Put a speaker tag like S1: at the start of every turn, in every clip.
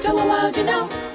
S1: to a world you know.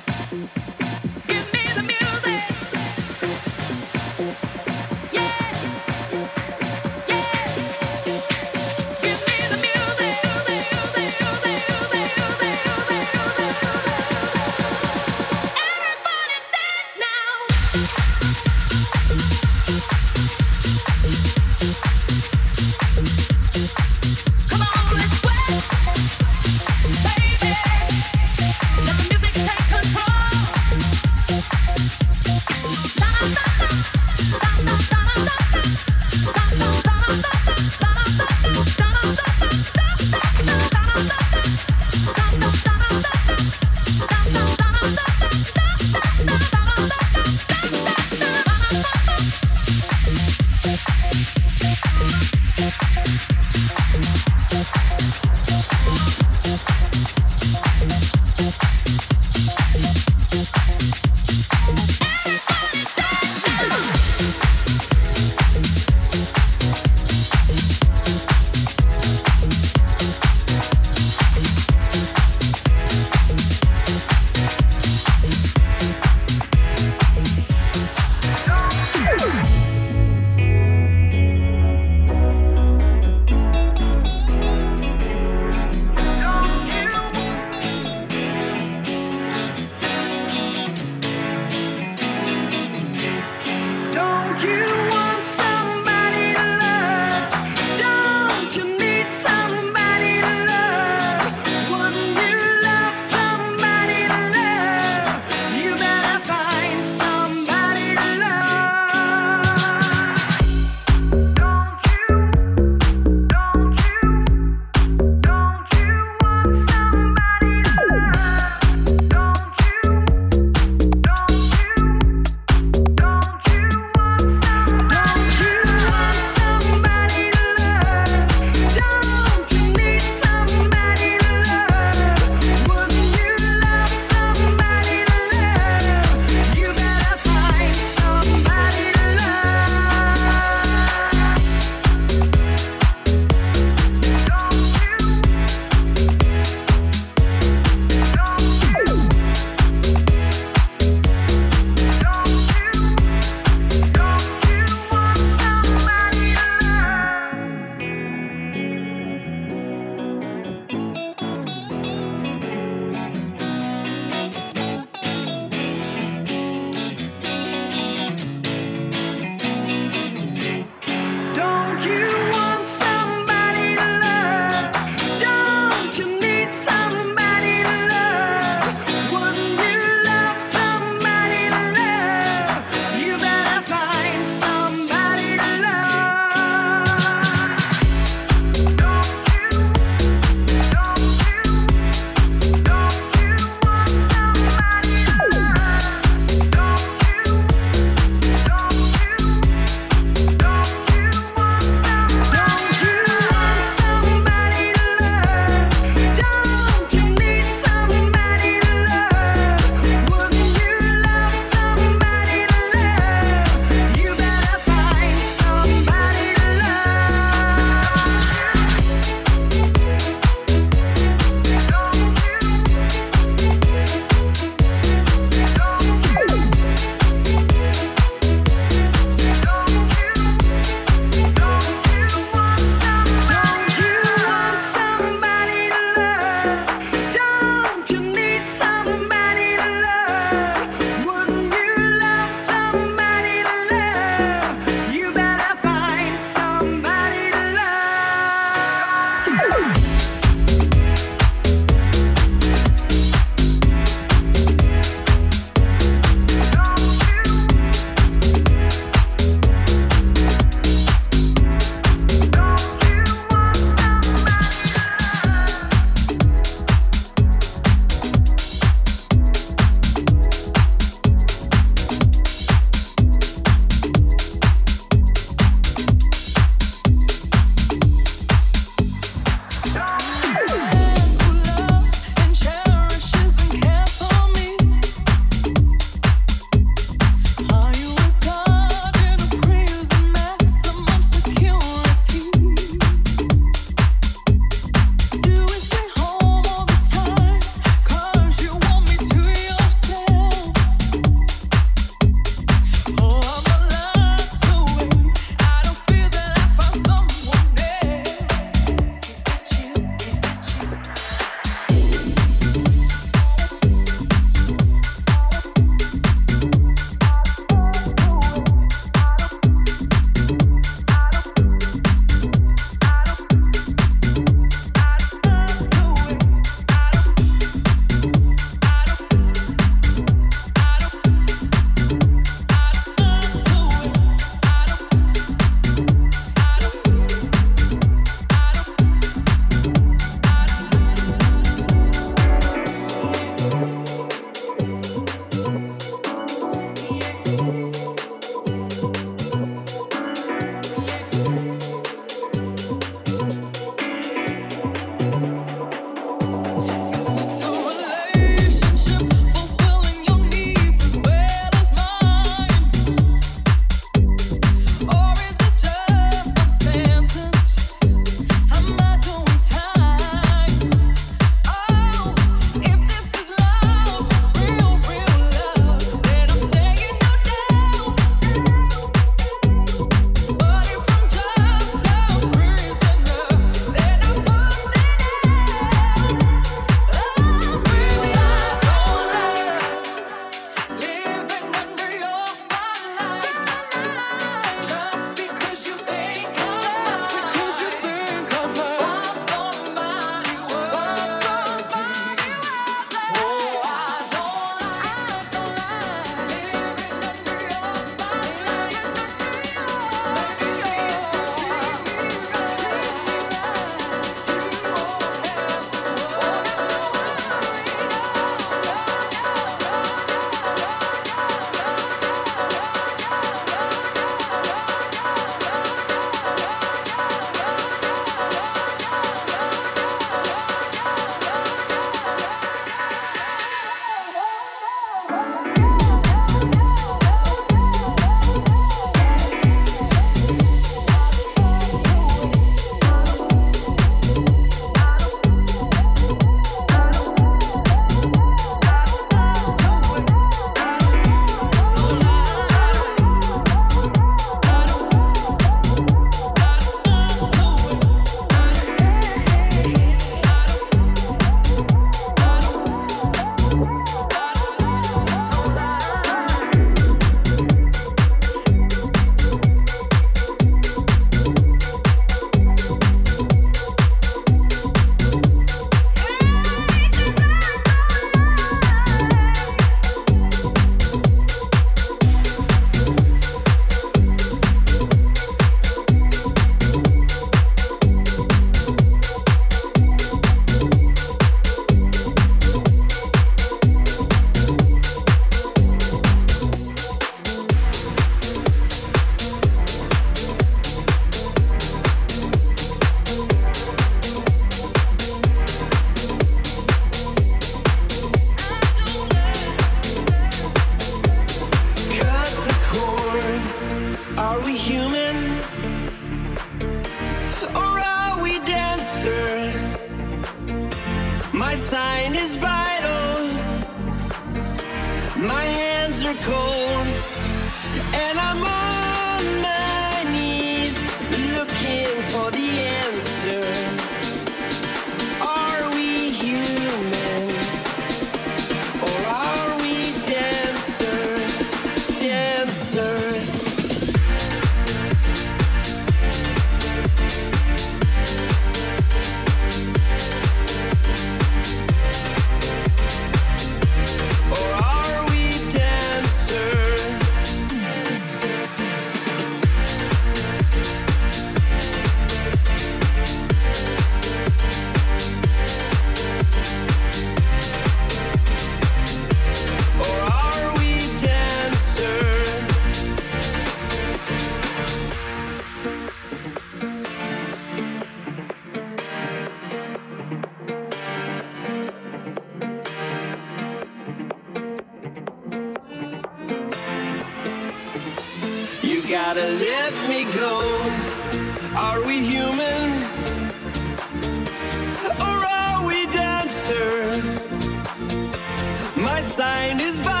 S1: Sign is vital.